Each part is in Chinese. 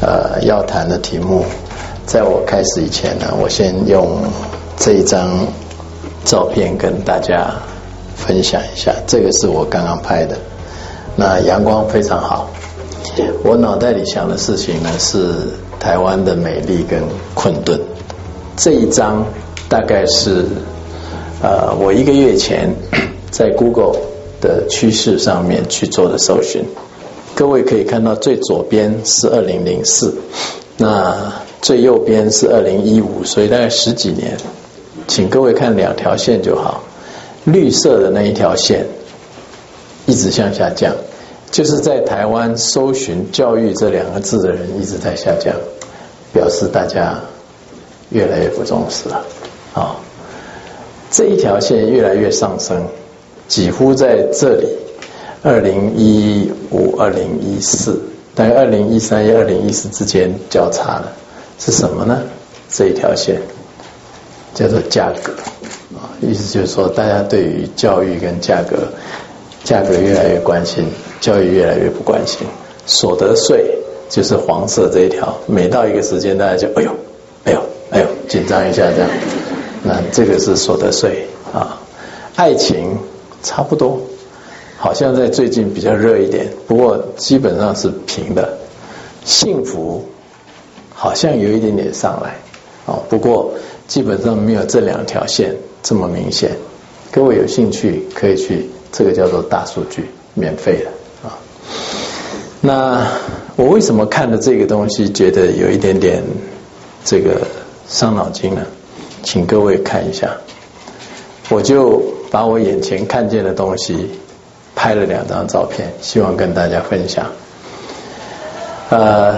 呃，要谈的题目，在我开始以前呢，我先用这一张照片跟大家分享一下。这个是我刚刚拍的，那阳光非常好。我脑袋里想的事情呢，是台湾的美丽跟困顿。这一张大概是呃，我一个月前在 Google 的趋势上面去做的搜寻。各位可以看到，最左边是二零零四，那最右边是二零一五，所以大概十几年。请各位看两条线就好，绿色的那一条线一直向下降，就是在台湾搜寻“教育”这两个字的人一直在下降，表示大家越来越不重视了。啊，这一条线越来越上升，几乎在这里。二零一五、二零一四，大概二零一三、二零一四之间交叉了，是什么呢？这一条线叫做价格啊，意思就是说，大家对于教育跟价格，价格越来越关心，教育越来越不关心。所得税就是黄色这一条，每到一个时间，大家就哎呦、哎呦、哎呦，紧张一下这样。那这个是所得税啊，爱情差不多。好像在最近比较热一点，不过基本上是平的。幸福好像有一点点上来，哦，不过基本上没有这两条线这么明显。各位有兴趣可以去，这个叫做大数据，免费的啊。那我为什么看了这个东西觉得有一点点这个伤脑筋呢？请各位看一下，我就把我眼前看见的东西。拍了两张照片，希望跟大家分享。呃，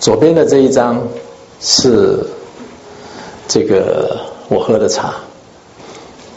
左边的这一张是这个我喝的茶。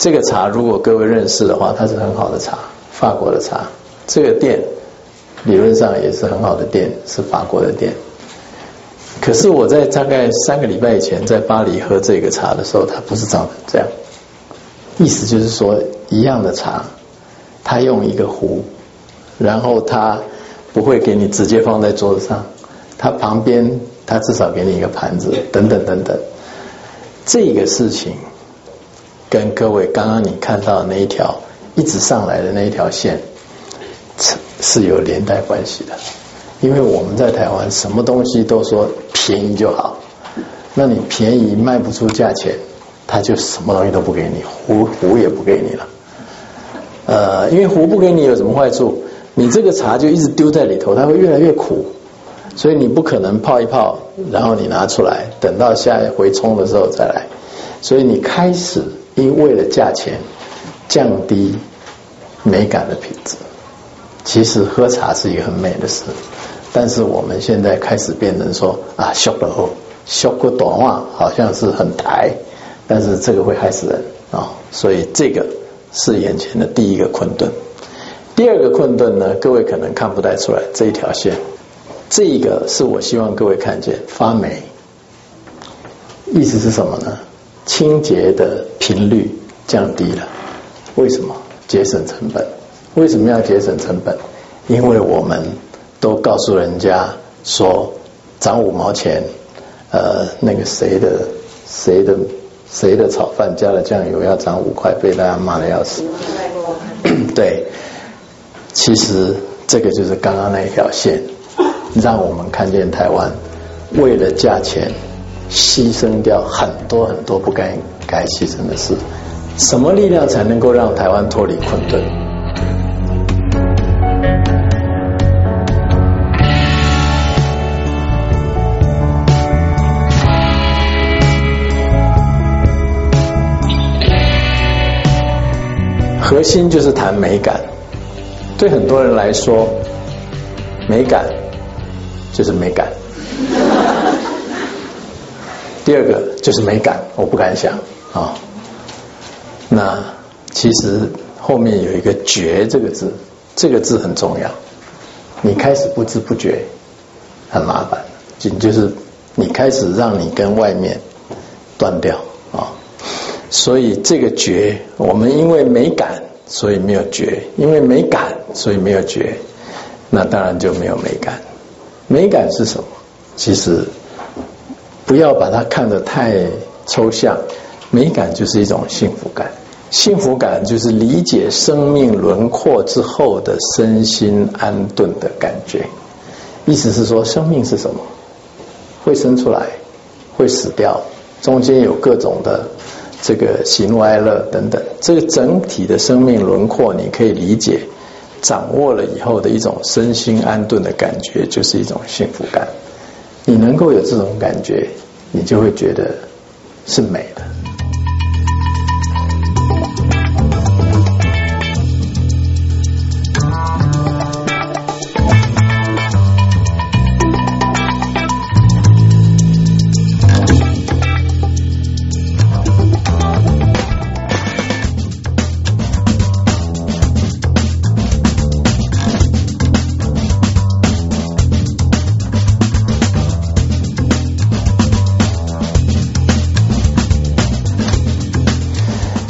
这个茶如果各位认识的话，它是很好的茶，法国的茶。这个店理论上也是很好的店，是法国的店。可是我在大概三个礼拜以前在巴黎喝这个茶的时候，它不是长这样。意思就是说，一样的茶。他用一个壶，然后他不会给你直接放在桌子上，他旁边他至少给你一个盘子，等等等等。这个事情跟各位刚刚你看到的那一条一直上来的那一条线是是有连带关系的，因为我们在台湾什么东西都说便宜就好，那你便宜卖不出价钱，他就什么东西都不给你，壶壶也不给你了。呃，因为壶不给你有什么坏处？你这个茶就一直丢在里头，它会越来越苦，所以你不可能泡一泡，然后你拿出来，等到下一回冲的时候再来。所以你开始因为了价钱降低美感的品质。其实喝茶是一个很美的事，但是我们现在开始变成说啊，修个后修个短袜好像是很抬，但是这个会害死人啊，所以这个。是眼前的第一个困顿，第二个困顿呢？各位可能看不太出来这一条线，这一个是我希望各位看见发霉，意思是什么呢？清洁的频率降低了，为什么？节省成本。为什么要节省成本？因为我们都告诉人家说涨五毛钱，呃，那个谁的谁的。谁的炒饭加了酱油要涨五块，被大家骂的要死。对，其实这个就是刚刚那一条线，让我们看见台湾为了价钱牺牲掉很多很多不该该牺牲的事。什么力量才能够让台湾脱离困顿？核心就是谈美感，对很多人来说，美感就是美感。第二个就是美感，我不敢想啊。那其实后面有一个“觉”这个字，这个字很重要。你开始不知不觉，很麻烦，就就是你开始让你跟外面断掉。所以这个觉，我们因为美感，所以没有觉；因为美感，所以没有觉。那当然就没有美感。美感是什么？其实不要把它看得太抽象，美感就是一种幸福感。幸福感就是理解生命轮廓之后的身心安顿的感觉。意思是说，生命是什么？会生出来，会死掉，中间有各种的这个喜怒哀乐等等。这个整体的生命轮廓，你可以理解，掌握了以后的一种身心安顿的感觉，就是一种幸福感。你能够有这种感觉，你就会觉得是美的。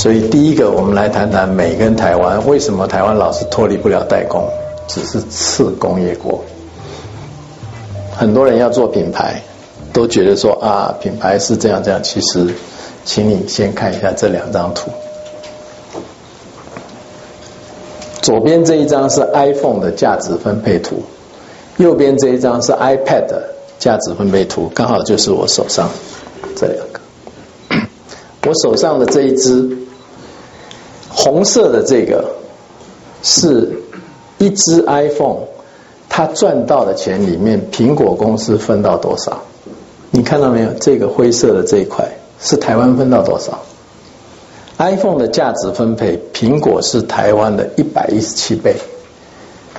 所以，第一个，我们来谈谈美跟台湾。为什么台湾老是脱离不了代工？只是次工业国。很多人要做品牌，都觉得说啊，品牌是这样这样。其实，请你先看一下这两张图。左边这一张是 iPhone 的价值分配图，右边这一张是 iPad 的价值分配图，刚好就是我手上这两个。我手上的这一支。红色的这个是一只 iPhone，它赚到的钱里面，苹果公司分到多少？你看到没有？这个灰色的这一块是台湾分到多少？iPhone 的价值分配，苹果是台湾的一百一十七倍。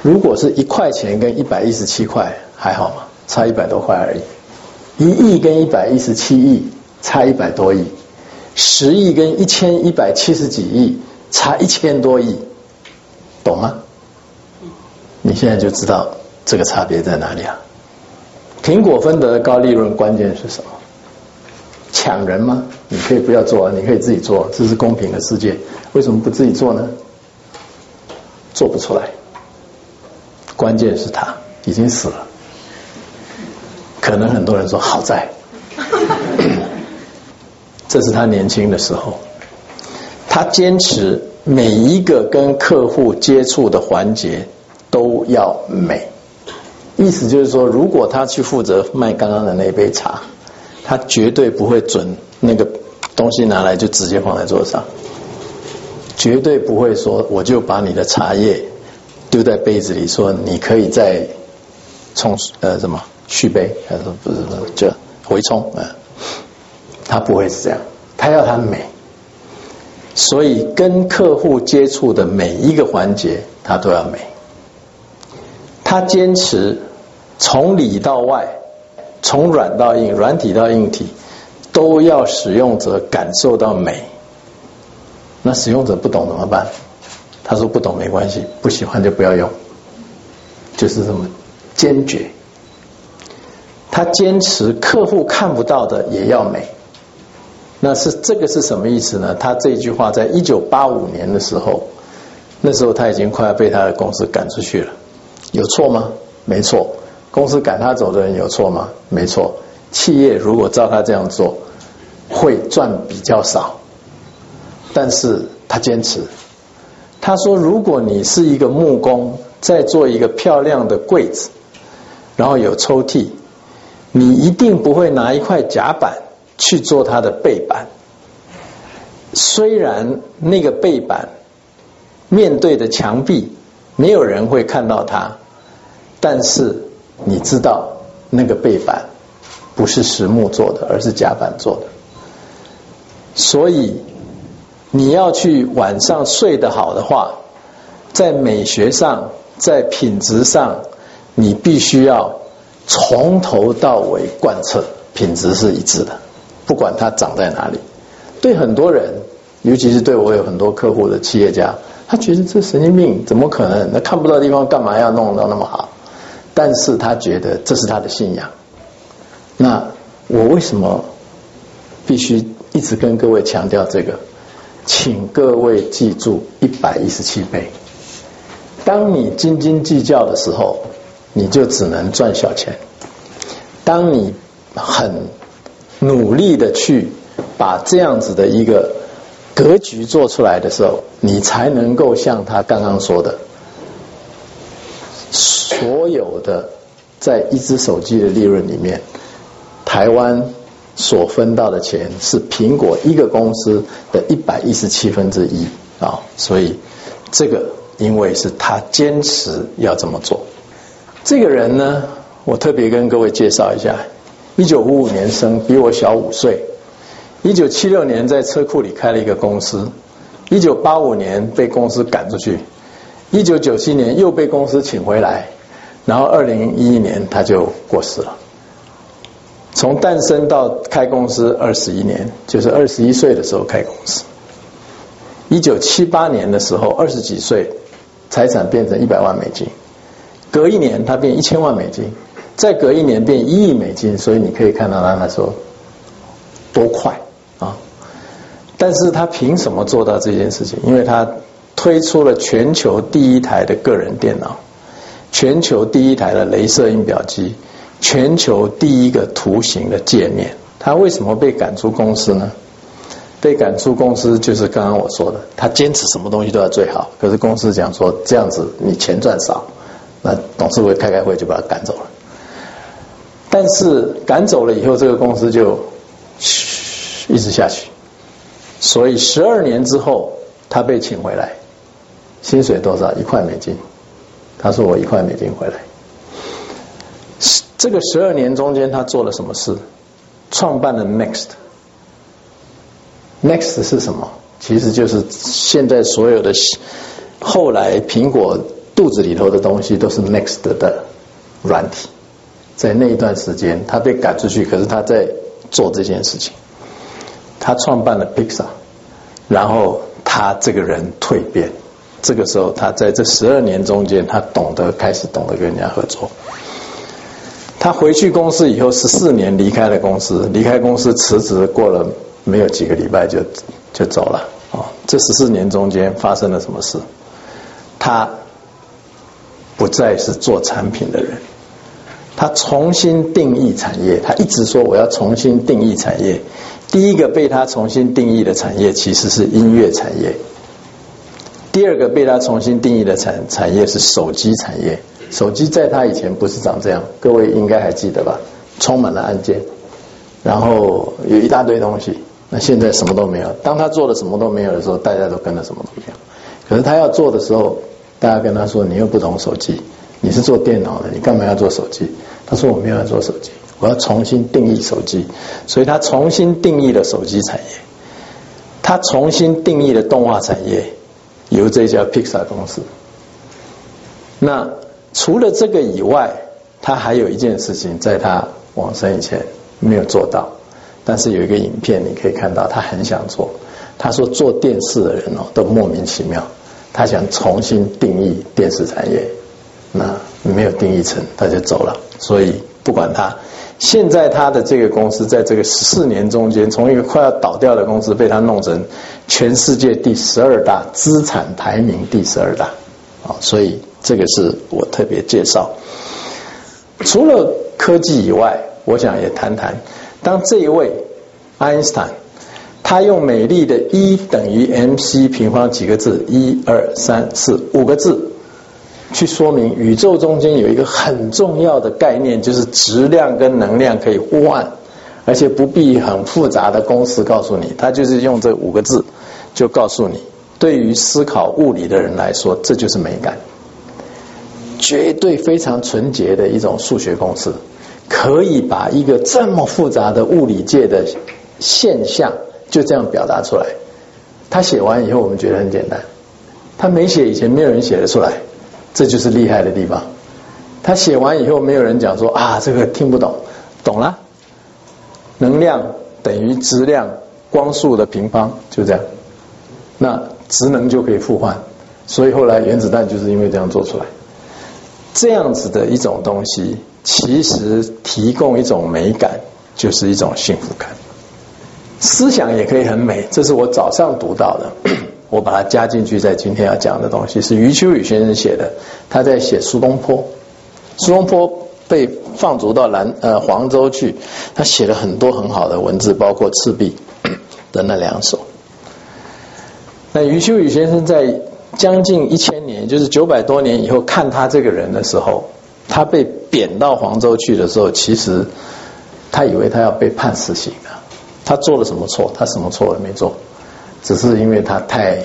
如果是一块钱跟一百一十七块还好吗？差一百多块而已。一亿跟一百一十七亿差一百多亿，十亿跟一千一百七十几亿。差一千多亿，懂吗？你现在就知道这个差别在哪里啊？苹果分得的高利润关键是什么？抢人吗？你可以不要做，你可以自己做，这是公平的世界。为什么不自己做呢？做不出来。关键是他已经死了。可能很多人说好在，这是他年轻的时候。他坚持每一个跟客户接触的环节都要美，意思就是说，如果他去负责卖刚刚的那杯茶，他绝对不会准那个东西拿来就直接放在桌上，绝对不会说我就把你的茶叶丢在杯子里，说你可以再冲呃什么续杯，还是不是就回冲啊？他不会是这样，他要它美。所以，跟客户接触的每一个环节，他都要美。他坚持从里到外，从软到硬，软体到硬体，都要使用者感受到美。那使用者不懂怎么办？他说不懂没关系，不喜欢就不要用，就是这么坚决。他坚持客户看不到的也要美。那是这个是什么意思呢？他这句话在一九八五年的时候，那时候他已经快要被他的公司赶出去了，有错吗？没错。公司赶他走的人有错吗？没错。企业如果照他这样做，会赚比较少。但是他坚持，他说：如果你是一个木工，在做一个漂亮的柜子，然后有抽屉，你一定不会拿一块甲板。去做它的背板，虽然那个背板面对的墙壁没有人会看到它，但是你知道那个背板不是实木做的，而是甲板做的。所以你要去晚上睡得好的话，在美学上，在品质上，你必须要从头到尾贯彻，品质是一致的。不管它长在哪里，对很多人，尤其是对我有很多客户的企业家，他觉得这神经病怎么可能？那看不到地方干嘛要弄到那么好？但是他觉得这是他的信仰。那我为什么必须一直跟各位强调这个？请各位记住一百一十七倍。当你斤斤计较的时候，你就只能赚小钱。当你很努力的去把这样子的一个格局做出来的时候，你才能够像他刚刚说的，所有的在一只手机的利润里面，台湾所分到的钱是苹果一个公司的一百一十七分之一啊，所以这个因为是他坚持要这么做。这个人呢，我特别跟各位介绍一下，一九五五年生，比我小五岁。一九七六年在车库里开了一个公司，一九八五年被公司赶出去，一九九七年又被公司请回来，然后二零一一年他就过世了。从诞生到开公司二十一年，就是二十一岁的时候开公司。一九七八年的时候，二十几岁，财产变成一百万美金，隔一年他变一千万美金，再隔一年变一亿美金，所以你可以看到他那时候多快啊。但是他凭什么做到这件事情？因为他推出了全球第一台的个人电脑，全球第一台的镭射印表机，全球第一个图形的界面。他为什么被赶出公司呢？被赶出公司就是刚刚我说的，他坚持什么东西都要最好。可是公司讲说这样子你钱赚少，那董事会开开会就把他赶走了。但是赶走了以后，这个公司就一直下去。所以十二年之后，他被请回来，薪水多少？一块美金。他说：“我一块美金回来。”这个十二年中间，他做了什么事？创办了 Next。Next 是什么？其实就是现在所有的后来苹果肚子里头的东西都是 Next 的软体。在那一段时间，他被赶出去，可是他在做这件事情。他创办了 Pixar，然后他这个人蜕变，这个时候他在这十二年中间，他懂得开始懂得跟人家合作。他回去公司以后十四年离开了公司，离开公司辞职，过了没有几个礼拜就就走了。哦，这十四年中间发生了什么事？他不再是做产品的人，他重新定义产业。他一直说我要重新定义产业。第一个被他重新定义的产业其实是音乐产业，第二个被他重新定义的产产业是手机产业。手机在他以前不是长这样，各位应该还记得吧？充满了按键，然后有一大堆东西。那现在什么都没有。当他做的什么都没有的时候，大家都跟着什么都没有。可是他要做的时候，大家跟他说：“你又不懂手机，你是做电脑的，你干嘛要做手机？”他说：“我没有要做手机。”我要重新定义手机，所以他重新定义了手机产业，他重新定义了动画产业，由这家 Pixar 公司。那除了这个以外，他还有一件事情，在他往生以前没有做到，但是有一个影片你可以看到，他很想做。他说做电视的人哦都莫名其妙，他想重新定义电视产业，那没有定义成，他就走了。所以不管他。现在他的这个公司在这个十四年中间，从一个快要倒掉的公司，被他弄成全世界第十二大资产排名第十二大，啊，所以这个是我特别介绍。除了科技以外，我想也谈谈，当这一位爱因斯坦，他用美丽的 E 等于 mc 平方几个字，一二三四五个字。去说明宇宙中间有一个很重要的概念，就是质量跟能量可以互换，而且不必很复杂的公式告诉你，他就是用这五个字就告诉你。对于思考物理的人来说，这就是美感，绝对非常纯洁的一种数学公式，可以把一个这么复杂的物理界的现象就这样表达出来。他写完以后，我们觉得很简单；他没写以前，没有人写得出来。这就是厉害的地方。他写完以后，没有人讲说啊，这个听不懂，懂了。能量等于质量光速的平方，就这样。那职能就可以互换，所以后来原子弹就是因为这样做出来。这样子的一种东西，其实提供一种美感，就是一种幸福感。思想也可以很美，这是我早上读到的。我把它加进去，在今天要讲的东西是余秋雨先生写的。他在写苏东坡，苏东坡被放逐到南呃黄州去，他写了很多很好的文字，包括《赤壁》的那两首。那余秋雨先生在将近一千年，就是九百多年以后看他这个人的时候，他被贬到黄州去的时候，其实他以为他要被判死刑了。他做了什么错？他什么错也没做，只是因为他太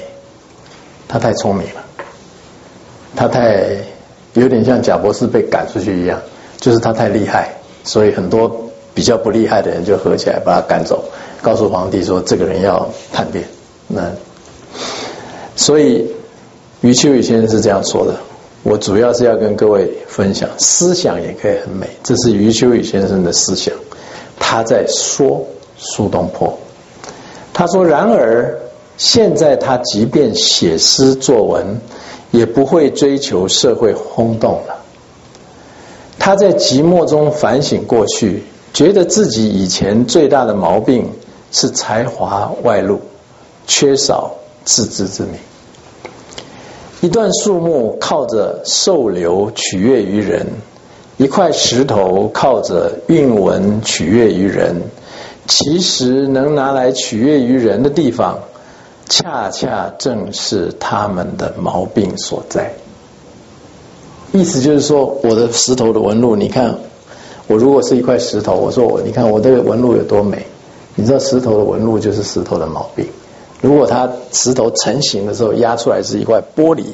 他太聪明了，他太有点像贾博士被赶出去一样，就是他太厉害，所以很多比较不厉害的人就合起来把他赶走，告诉皇帝说这个人要叛变。那所以余秋雨先生是这样说的。我主要是要跟各位分享，思想也可以很美，这是余秋雨先生的思想，他在说。苏东坡，他说：“然而，现在他即便写诗作文，也不会追求社会轰动了。他在寂寞中反省过去，觉得自己以前最大的毛病是才华外露，缺少自知之明。一段树木靠着受流取悦于人，一块石头靠着韵文取悦于人。”其实能拿来取悦于人的地方，恰恰正是他们的毛病所在。意思就是说，我的石头的纹路，你看，我如果是一块石头，我说我，你看我这个纹路有多美？你知道石头的纹路就是石头的毛病。如果它石头成型的时候压出来是一块玻璃，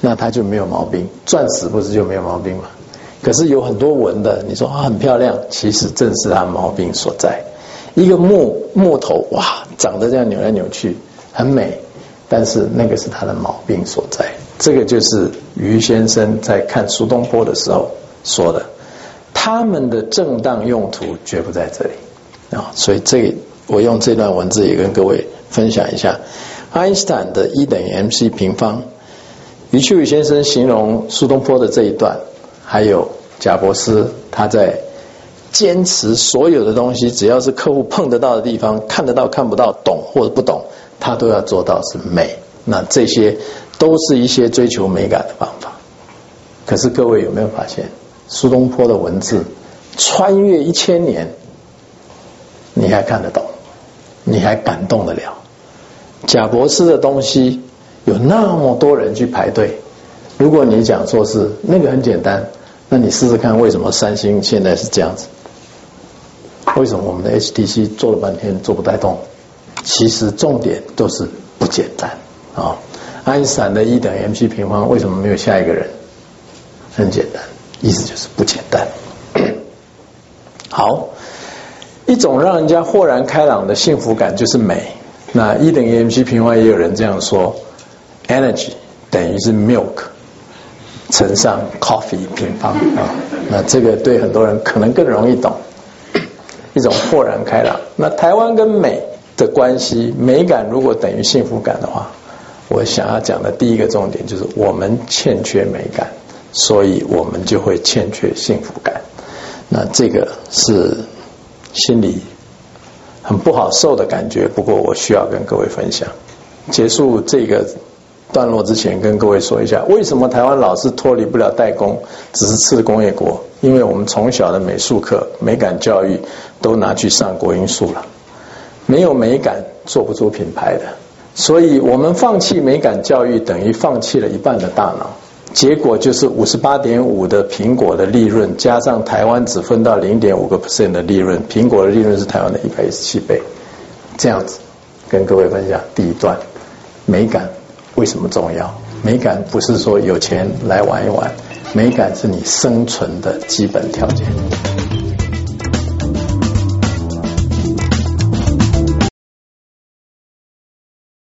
那它就没有毛病。钻石不是就没有毛病吗？可是有很多纹的，你说啊很漂亮，其实正是它毛病所在。一个木木头哇，长得这样扭来扭去，很美，但是那个是他的毛病所在。这个就是于先生在看苏东坡的时候说的，他们的正当用途绝不在这里啊。所以这我用这段文字也跟各位分享一下，爱因斯坦的 E 等于 mc 平方，余秋雨先生形容苏东坡的这一段。还有贾伯斯，他在坚持所有的东西，只要是客户碰得到的地方，看得到、看不到、懂或者不懂，他都要做到是美。那这些都是一些追求美感的方法。可是各位有没有发现，苏东坡的文字穿越一千年，你还看得懂，你还感动得了？贾博士的东西有那么多人去排队，如果你讲说是那个很简单。那你试试看，为什么三星现在是这样子？为什么我们的 HTC 做了半天做不带动？其实重点都是不简单啊！爱因斯坦的一等 mc 平方为什么没有下一个人？很简单，意思就是不简单。好，一种让人家豁然开朗的幸福感就是美。那一等于 mc 平方也有人这样说：energy 等于是 milk。乘上 coffee 平方啊，那这个对很多人可能更容易懂，一种豁然开朗。那台湾跟美的关系，美感如果等于幸福感的话，我想要讲的第一个重点就是我们欠缺美感，所以我们就会欠缺幸福感。那这个是心里很不好受的感觉，不过我需要跟各位分享。结束这个。段落之前，跟各位说一下，为什么台湾老是脱离不了代工，只是次工业国？因为我们从小的美术课、美感教育都拿去上国音数了，没有美感做不出品牌的，所以我们放弃美感教育，等于放弃了一半的大脑。结果就是五十八点五的苹果的利润，加上台湾只分到零点五个 percent 的利润，苹果的利润是台湾的一百一十七倍。这样子，跟各位分享第一段美感。为什么重要？美感不是说有钱来玩一玩，美感是你生存的基本条件。